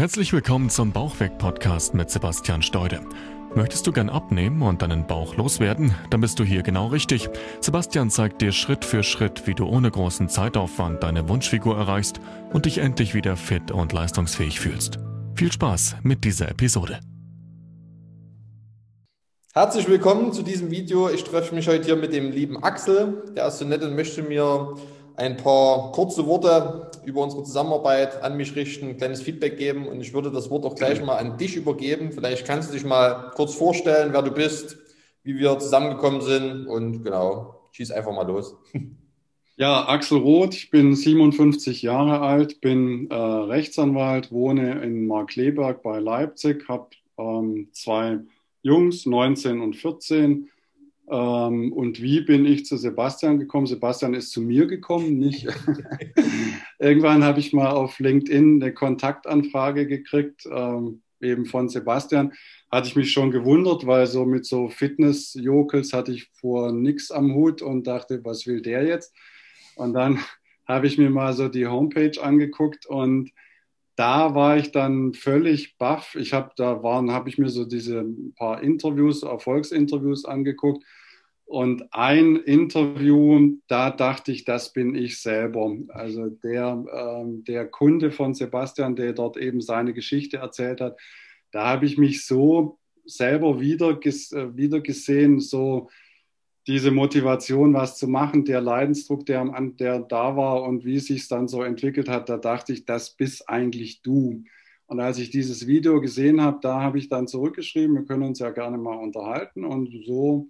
Herzlich willkommen zum Bauchweg-Podcast mit Sebastian Steude. Möchtest du gern abnehmen und deinen Bauch loswerden? Dann bist du hier genau richtig. Sebastian zeigt dir Schritt für Schritt, wie du ohne großen Zeitaufwand deine Wunschfigur erreichst und dich endlich wieder fit und leistungsfähig fühlst. Viel Spaß mit dieser Episode. Herzlich willkommen zu diesem Video. Ich treffe mich heute hier mit dem lieben Axel. Der ist so nett und möchte mir ein paar kurze Worte über unsere Zusammenarbeit an mich richten, ein kleines Feedback geben und ich würde das Wort auch gleich mal an dich übergeben. Vielleicht kannst du dich mal kurz vorstellen, wer du bist, wie wir zusammengekommen sind und genau, schieß einfach mal los. Ja, Axel Roth, ich bin 57 Jahre alt, bin äh, Rechtsanwalt, wohne in Markleberg bei Leipzig, habe ähm, zwei Jungs, 19 und 14 ähm, und wie bin ich zu Sebastian gekommen? Sebastian ist zu mir gekommen, nicht. Irgendwann habe ich mal auf LinkedIn eine Kontaktanfrage gekriegt, ähm, eben von Sebastian. Hatte ich mich schon gewundert, weil so mit so Fitness-Jokels hatte ich vor nichts am Hut und dachte, was will der jetzt? Und dann habe ich mir mal so die Homepage angeguckt und da war ich dann völlig baff. Ich habe da waren, habe ich mir so diese paar Interviews, Erfolgsinterviews angeguckt und ein Interview, da dachte ich, das bin ich selber. Also der, ähm, der Kunde von Sebastian, der dort eben seine Geschichte erzählt hat, da habe ich mich so selber wieder, äh, wieder gesehen, so diese Motivation, was zu machen, der Leidensdruck, der, der da war und wie es sich dann so entwickelt hat, da dachte ich, das bist eigentlich du. Und als ich dieses Video gesehen habe, da habe ich dann zurückgeschrieben, wir können uns ja gerne mal unterhalten und so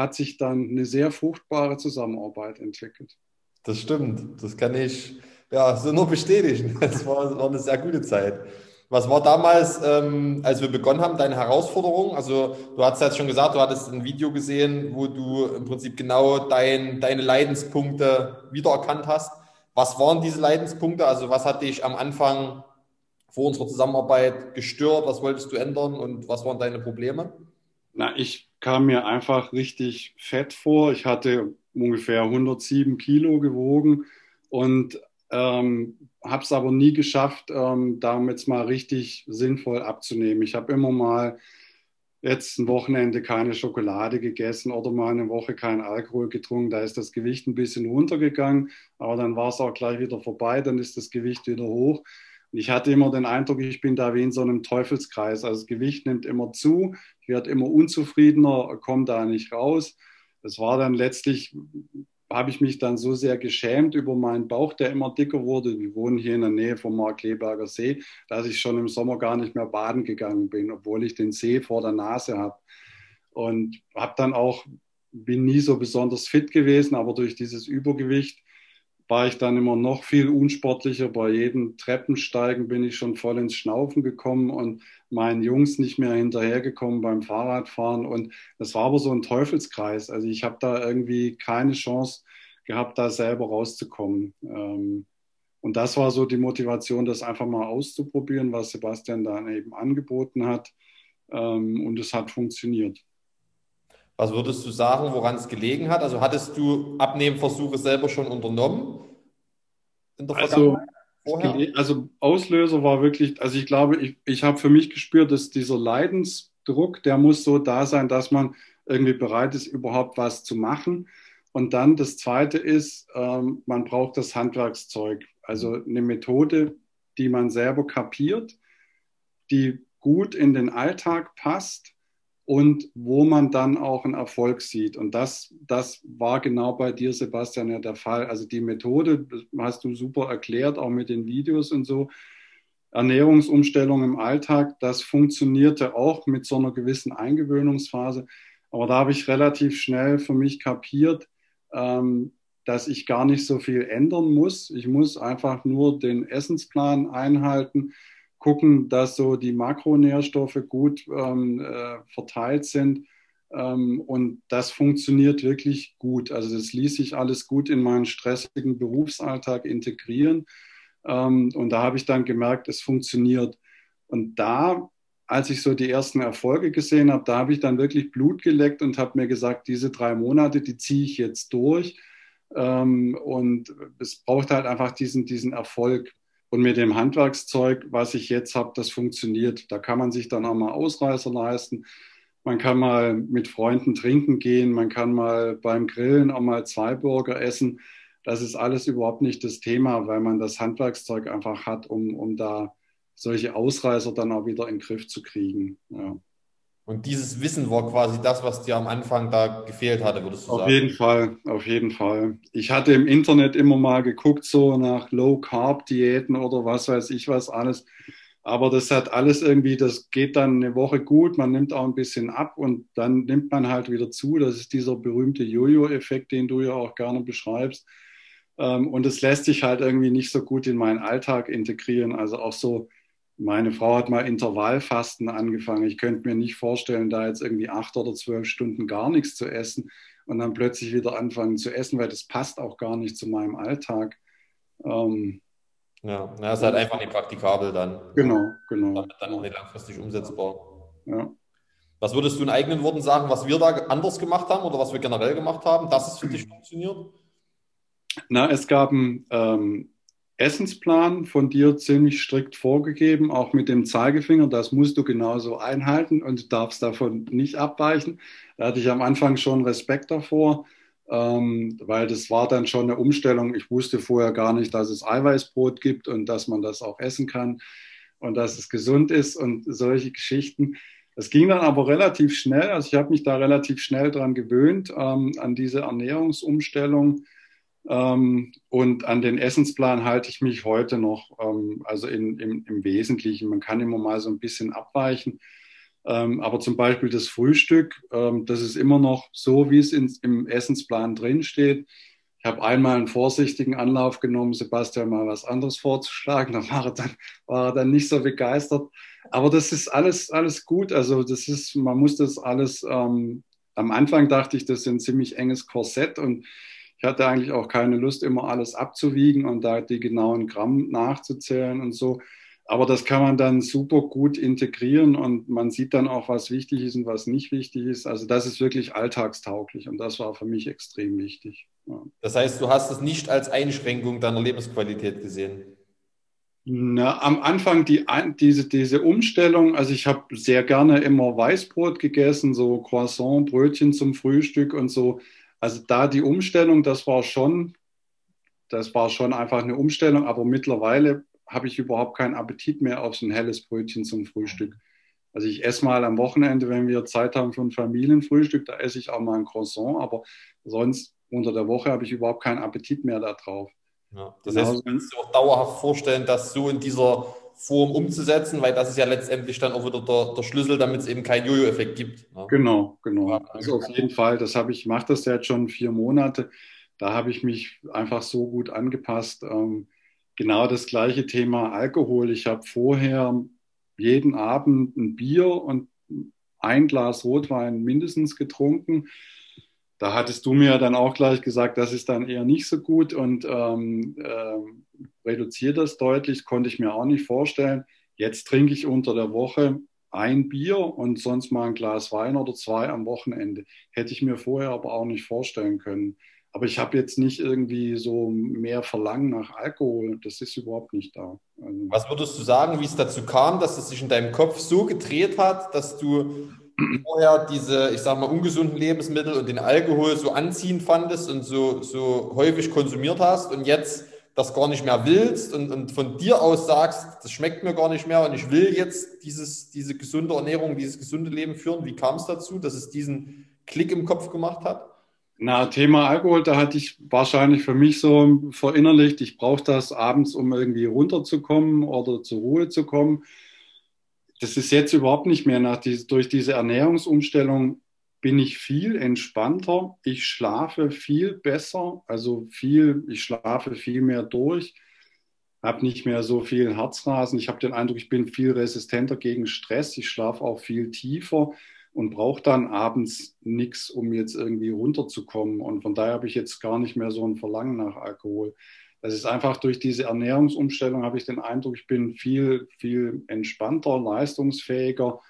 hat sich dann eine sehr fruchtbare Zusammenarbeit entwickelt. Das stimmt, das kann ich ja so nur bestätigen. Das war, war eine sehr gute Zeit. Was war damals, ähm, als wir begonnen haben, deine Herausforderung? Also du hast jetzt schon gesagt, du hattest ein Video gesehen, wo du im Prinzip genau dein, deine Leidenspunkte wiedererkannt hast. Was waren diese Leidenspunkte? Also was hat dich am Anfang vor unserer Zusammenarbeit gestört? Was wolltest du ändern und was waren deine Probleme? Na, ich kam mir einfach richtig fett vor. Ich hatte ungefähr 107 Kilo gewogen und ähm, habe es aber nie geschafft, ähm, damit mal richtig sinnvoll abzunehmen. Ich habe immer mal jetzt ein Wochenende keine Schokolade gegessen oder mal eine Woche keinen Alkohol getrunken. Da ist das Gewicht ein bisschen runtergegangen, aber dann war es auch gleich wieder vorbei, dann ist das Gewicht wieder hoch. Ich hatte immer den Eindruck, ich bin da wie in so einem Teufelskreis. Also das Gewicht nimmt immer zu, ich werde immer unzufriedener, komme da nicht raus. Das war dann letztlich, habe ich mich dann so sehr geschämt über meinen Bauch, der immer dicker wurde. Wir wohnen hier in der Nähe vom Markleberger See, dass ich schon im Sommer gar nicht mehr baden gegangen bin, obwohl ich den See vor der Nase habe. Und habe dann auch, bin nie so besonders fit gewesen, aber durch dieses Übergewicht war ich dann immer noch viel unsportlicher. Bei jedem Treppensteigen bin ich schon voll ins Schnaufen gekommen und meinen Jungs nicht mehr hinterhergekommen beim Fahrradfahren. Und das war aber so ein Teufelskreis. Also ich habe da irgendwie keine Chance gehabt, da selber rauszukommen. Ähm, und das war so die Motivation, das einfach mal auszuprobieren, was Sebastian dann eben angeboten hat. Ähm, und es hat funktioniert. Was würdest du sagen, woran es gelegen hat? Also hattest du Abnehmversuche selber schon unternommen? also, also Auslöser war wirklich, also ich glaube, ich, ich habe für mich gespürt, dass dieser Leidensdruck, der muss so da sein, dass man irgendwie bereit ist, überhaupt was zu machen. Und dann das Zweite ist, ähm, man braucht das Handwerkszeug, also eine Methode, die man selber kapiert, die gut in den Alltag passt und wo man dann auch einen Erfolg sieht. Und das, das war genau bei dir, Sebastian, ja der Fall. Also die Methode hast du super erklärt, auch mit den Videos und so. Ernährungsumstellung im Alltag, das funktionierte auch mit so einer gewissen Eingewöhnungsphase. Aber da habe ich relativ schnell für mich kapiert, ähm, dass ich gar nicht so viel ändern muss. Ich muss einfach nur den Essensplan einhalten gucken, dass so die Makronährstoffe gut ähm, äh, verteilt sind. Ähm, und das funktioniert wirklich gut. Also das ließ sich alles gut in meinen stressigen Berufsalltag integrieren. Ähm, und da habe ich dann gemerkt, es funktioniert. Und da, als ich so die ersten Erfolge gesehen habe, da habe ich dann wirklich Blut geleckt und habe mir gesagt, diese drei Monate, die ziehe ich jetzt durch. Ähm, und es braucht halt einfach diesen, diesen Erfolg Und mit dem Handwerkszeug, was ich jetzt habe, das funktioniert. Da kann man sich dann auch mal Ausreißer leisten. Man kann mal mit Freunden trinken gehen. Man kann mal beim Grillen auch mal zwei Burger essen. Das ist alles überhaupt nicht das Thema, weil man das Handwerkszeug einfach hat, um, um da solche Ausreißer dann auch wieder in den Griff zu kriegen. Ja. Und dieses Wissen war quasi das, was dir am Anfang da gefehlt hatte, würdest du auf sagen? Auf jeden Fall, auf jeden Fall. Ich hatte im Internet immer mal geguckt, so nach Low-Carb-Diäten oder was weiß ich was alles. Aber das hat alles irgendwie, das geht dann eine Woche gut, man nimmt auch ein bisschen ab und dann nimmt man halt wieder zu. Das ist dieser berühmte Jojo-Effekt, den du ja auch gerne beschreibst. Ähm, und es lässt sich halt irgendwie nicht so gut in meinen Alltag integrieren. Also auch so meine Frau hat mal Intervallfasten angefangen. Ich könnte mir nicht vorstellen, da jetzt irgendwie acht oder zwölf Stunden gar nichts zu essen und dann plötzlich wieder anfangen zu essen, weil das passt auch gar nicht zu meinem Alltag. Ähm, ja, das ist halt einfach nicht praktikabel dann. Genau, genau. Damit dann auch nicht langfristig umsetzbar. Ja. Was würdest du in eigenen Worten sagen, was wir da anders gemacht haben oder was wir generell gemacht haben, dass es für dich funktioniert? Na, es gab ein ähm, Essensplan von dir ziemlich strikt vorgegeben, auch mit dem Zeigefinger. Das musst du genauso einhalten und darfst davon nicht abweichen. Da hatte ich am Anfang schon Respekt davor, ähm, weil das war dann schon eine Umstellung. Ich wusste vorher gar nicht, dass es Eiweißbrot gibt und dass man das auch essen kann und dass es gesund ist und solche Geschichten. Es ging dann aber relativ schnell. Also ich habe mich da relativ schnell dran gewöhnt, ähm, an diese Ernährungsumstellung ähm, und an den Essensplan halte ich mich heute noch, ähm, also in, im, im, Wesentlichen. Man kann immer mal so ein bisschen abweichen. Ähm, aber zum Beispiel das Frühstück, ähm, das ist immer noch so, wie es in, im Essensplan drinsteht. Ich habe einmal einen vorsichtigen Anlauf genommen, Sebastian mal was anderes vorzuschlagen. Da war er dann, war er dann nicht so begeistert. Aber das ist alles, alles gut. Also das ist, man muss das alles, ähm, am Anfang dachte ich, das ist ein ziemlich enges Korsett und ich hatte eigentlich auch keine Lust, immer alles abzuwiegen und da die genauen Gramm nachzuzählen und so. Aber das kann man dann super gut integrieren und man sieht dann auch, was wichtig ist und was nicht wichtig ist. Also das ist wirklich alltagstauglich und das war für mich extrem wichtig. Ja. Das heißt, du hast es nicht als Einschränkung deiner Lebensqualität gesehen? Na, am Anfang die, diese, diese Umstellung, also ich habe sehr gerne immer Weißbrot gegessen, so Croissant, Brötchen zum Frühstück und so. Also da die Umstellung, das war schon, das war schon einfach eine Umstellung, aber mittlerweile habe ich überhaupt keinen Appetit mehr auf so ein helles Brötchen zum Frühstück. Also ich esse mal am Wochenende, wenn wir Zeit haben für ein Familienfrühstück, da esse ich auch mal ein Croissant, aber sonst unter der Woche habe ich überhaupt keinen Appetit mehr darauf. Ja, das heißt, du kannst dir auch dauerhaft vorstellen, das so in dieser Form umzusetzen, weil das ist ja letztendlich dann auch wieder der, der Schlüssel, damit es eben keinen Jojo-Effekt gibt. Ne? Genau, genau. Also auf jeden Fall, das habe ich, mache das jetzt schon vier Monate. Da habe ich mich einfach so gut angepasst. Ähm, genau das gleiche Thema Alkohol. Ich habe vorher jeden Abend ein Bier und ein Glas Rotwein mindestens getrunken. Da hattest du mir dann auch gleich gesagt, das ist dann eher nicht so gut und ähm, äh, reduziert das deutlich, konnte ich mir auch nicht vorstellen. Jetzt trinke ich unter der Woche ein Bier und sonst mal ein Glas Wein oder zwei am Wochenende. Hätte ich mir vorher aber auch nicht vorstellen können. Aber ich habe jetzt nicht irgendwie so mehr Verlangen nach Alkohol. Das ist überhaupt nicht da. Also Was würdest du sagen, wie es dazu kam, dass es sich in deinem Kopf so gedreht hat, dass du vorher diese, ich sag mal, ungesunden Lebensmittel und den Alkohol so anziehend fandest und so, so häufig konsumiert hast und jetzt das gar nicht mehr willst und, und von dir aus sagst, das schmeckt mir gar nicht mehr und ich will jetzt dieses, diese gesunde Ernährung, dieses gesunde Leben führen. Wie kam es dazu, dass es diesen Klick im Kopf gemacht hat? Na, Thema Alkohol, da hatte ich wahrscheinlich für mich so verinnerlicht, ich brauche das abends, um irgendwie runterzukommen oder zur Ruhe zu kommen. Das ist jetzt überhaupt nicht mehr nach diese, durch diese Ernährungsumstellung bin ich viel entspannter. Ich schlafe viel besser, also viel, ich schlafe viel mehr durch, habe nicht mehr so viel Herzrasen. Ich habe den Eindruck, ich bin viel resistenter gegen Stress. Ich schlafe auch viel tiefer und brauche dann abends nichts, um jetzt irgendwie runterzukommen. Und von daher habe ich jetzt gar nicht mehr so ein Verlangen nach Alkohol. Das ist einfach durch diese Ernährungsumstellung habe ich den Eindruck, ich bin viel, viel entspannter, leistungsfähiger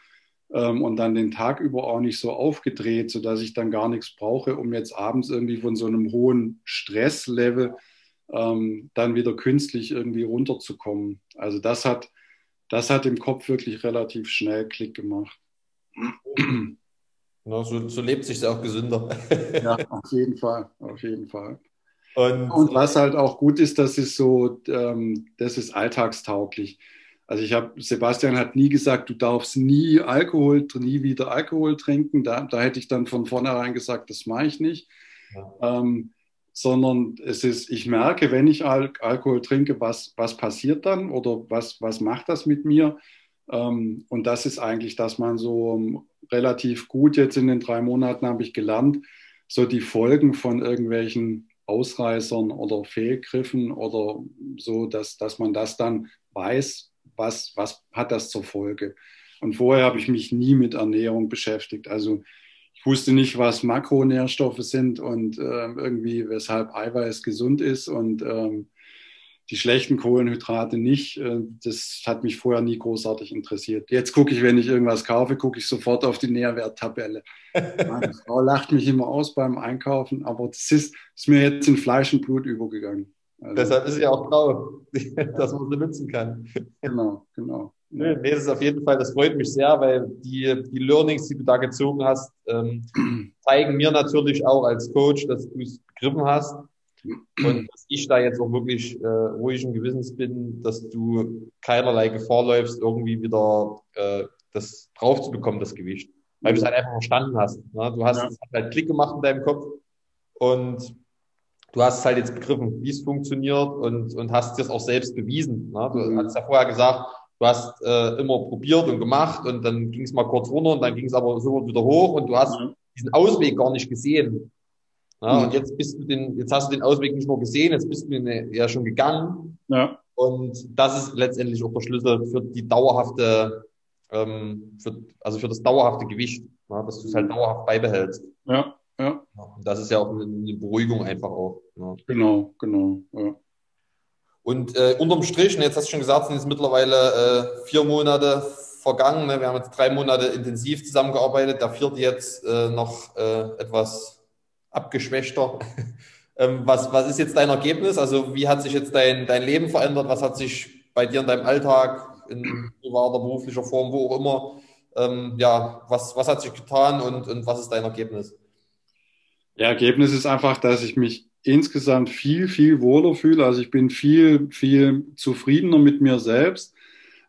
ähm, und dann den Tag über auch nicht so aufgedreht, sodass ich dann gar nichts brauche, um jetzt abends irgendwie von so einem hohen Stresslevel ähm, dann wieder künstlich irgendwie runterzukommen. Also das hat, das hat im Kopf wirklich relativ schnell Klick gemacht. Ja, so, so lebt sich auch gesünder. ja, auf jeden Fall, auf jeden Fall. Und, und, was halt auch gut ist, das ist so, ähm, das ist alltagstauglich. Also ich habe, Sebastian hat nie gesagt, du darfst nie Alkohol, nie wieder Alkohol trinken. Da, da hätte ich dann von vornherein gesagt, das mache ich nicht. Ja. Ähm, sondern es ist, ich merke, wenn ich Al Alkohol trinke, was, was passiert dann oder was, was macht das mit mir? Ähm, und das ist eigentlich, dass man so ähm, relativ gut jetzt in den drei Monaten habe ich gelernt, so die Folgen von irgendwelchen Ausreißern oder Fehlgriffen oder so, dass, dass man das dann weiß, was, was hat das zur Folge. Und vorher habe ich mich nie mit Ernährung beschäftigt. Also ich wusste nicht, was Makronährstoffe sind und äh, irgendwie, weshalb Eiweiß gesund ist und ähm, die schlechten Kohlenhydrate nicht. Äh, das hat mich vorher nie großartig interessiert. Jetzt gucke ich, wenn ich irgendwas kaufe, gucke ich sofort auf die Nährwerttabelle. Meine Frau lacht mich immer aus beim Einkaufen, aber das ist, ist mir jetzt in Fleisch und Blut übergegangen. Also, Deshalb ist sie auch blau, dass man sie nutzen kann. Genau, genau. Nee, nee, das ist auf jeden Fall, das freut mich sehr, weil die, die Learnings, die du da gezogen hast, ähm, zeigen mir natürlich auch als Coach, dass du es begriffen hast und dass ich da jetzt auch wirklich äh, ruhigen Gewissens bin, dass du keinerlei Gefahr läufst, irgendwie wieder äh, das drauf zu bekommen, das Gewicht. Weil du es halt einfach verstanden hast. Ne? Du hast ja. halt Klick gemacht in deinem Kopf und du hast es halt jetzt begriffen, wie es funktioniert und, und hast es auch selbst bewiesen. Ne? Du mhm. hast ja vorher gesagt, du hast äh, immer probiert und gemacht und dann ging es mal kurz runter und dann ging es aber so wieder hoch und du hast mhm. diesen Ausweg gar nicht gesehen. Ja, mhm. Und jetzt bist du den, jetzt hast du den Ausweg nicht nur gesehen, jetzt bist du den ja schon gegangen. Ja. Und das ist letztendlich auch der Schlüssel für die dauerhafte, ähm, für, also für das dauerhafte Gewicht, ja, dass du es halt dauerhaft beibehältst. Ja, ja. Das ist ja auch eine, Beruhigung einfach auch. Ja. Genau, genau. Ja. Und äh, unterm Strich, und jetzt hast du schon gesagt, sind jetzt mittlerweile äh, vier Monate vergangen. Ne? Wir haben jetzt drei Monate intensiv zusammengearbeitet. Der vierte jetzt äh, noch äh, etwas abgeschwächter. ähm, was, was ist jetzt dein Ergebnis? Also wie hat sich jetzt dein, dein Leben verändert? Was hat sich bei dir in deinem Alltag, in privater, beruflicher Form, wo auch immer, ähm, ja, was, was hat sich getan und, und was ist dein Ergebnis? Ja, Ergebnis ist einfach, dass ich mich insgesamt viel, viel wohler fühle. Also ich bin viel, viel zufriedener mit mir selbst.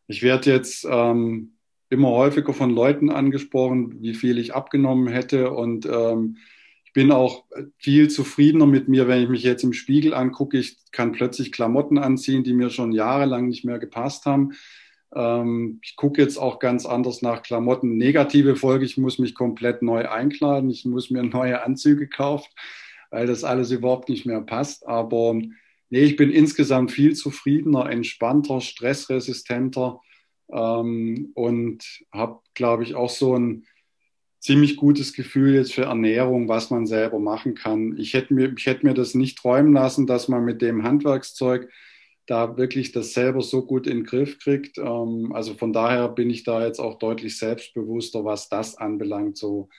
Ich werde jetzt ähm, immer häufiger von Leuten angesprochen, wie viel ich abgenommen hätte und ähm, ich bin auch viel zufriedener mit mir, wenn ich mich jetzt im Spiegel angucke. Ich kann plötzlich Klamotten anziehen, die mir schon jahrelang nicht mehr gepasst haben. Ähm, ich gucke jetzt auch ganz anders nach Klamotten. Negative Folge, ich muss mich komplett neu einkleiden. Ich muss mir neue Anzüge kaufen, weil das alles überhaupt nicht mehr passt. Aber nee, ich bin insgesamt viel zufriedener, entspannter, stressresistenter ähm, und habe, glaube ich, auch so ein ziemlich gutes Gefühl jetzt für Ernährung, was man selber machen kann. Ich hätte mir, ich hätte mir das nicht träumen lassen, dass man mit dem Handwerkszeug da wirklich das selber so gut in den Griff kriegt. Ähm, also von daher bin ich da jetzt auch deutlich selbstbewusster, was das anbelangt. So,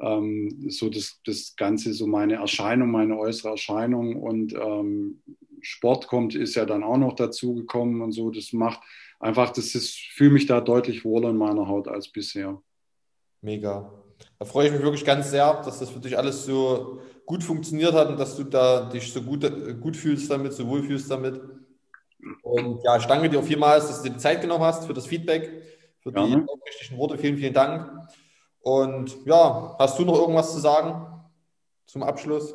ähm, so das, das Ganze, so meine Erscheinung, meine äußere Erscheinung und ähm, Sport kommt, ist ja dann auch noch dazu gekommen und so. Das macht einfach, das ist, fühle mich da deutlich wohler in meiner Haut als bisher. Mega. Da freue ich mich wirklich ganz sehr, dass das für dich alles so gut funktioniert hat und dass du da dich so gut, gut fühlst damit, so wohl fühlst damit. Und ja, ich danke dir vielmals, dass du dir die Zeit genommen hast für das Feedback, für die aufrichtigen Worte. Vielen, vielen Dank. Und ja, hast du noch irgendwas zu sagen zum Abschluss?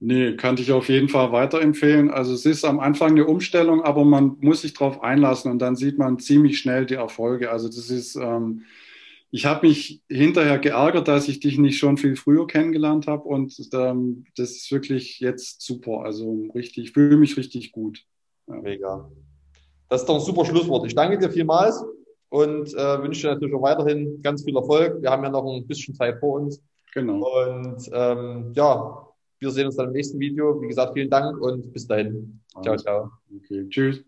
Nee, kann ich auf jeden Fall weiterempfehlen. Also es ist am Anfang eine Umstellung, aber man muss sich darauf einlassen und dann sieht man ziemlich schnell die Erfolge. Also das ist ähm, ich habe mich hinterher geärgert, dass ich dich nicht schon viel früher kennengelernt habe und ähm, das ist wirklich jetzt super. Also richtig, ich fühle mich richtig gut. Mega. Das ist doch ein super Schlusswort. Ich danke dir vielmals und äh, wünsche dir natürlich auch weiterhin ganz viel Erfolg. Wir haben ja noch ein bisschen Zeit vor uns. Genau. Und ähm, ja, wir sehen uns dann im nächsten Video. Wie gesagt, vielen Dank und bis dahin. Ciao, ciao. Okay, tschüss.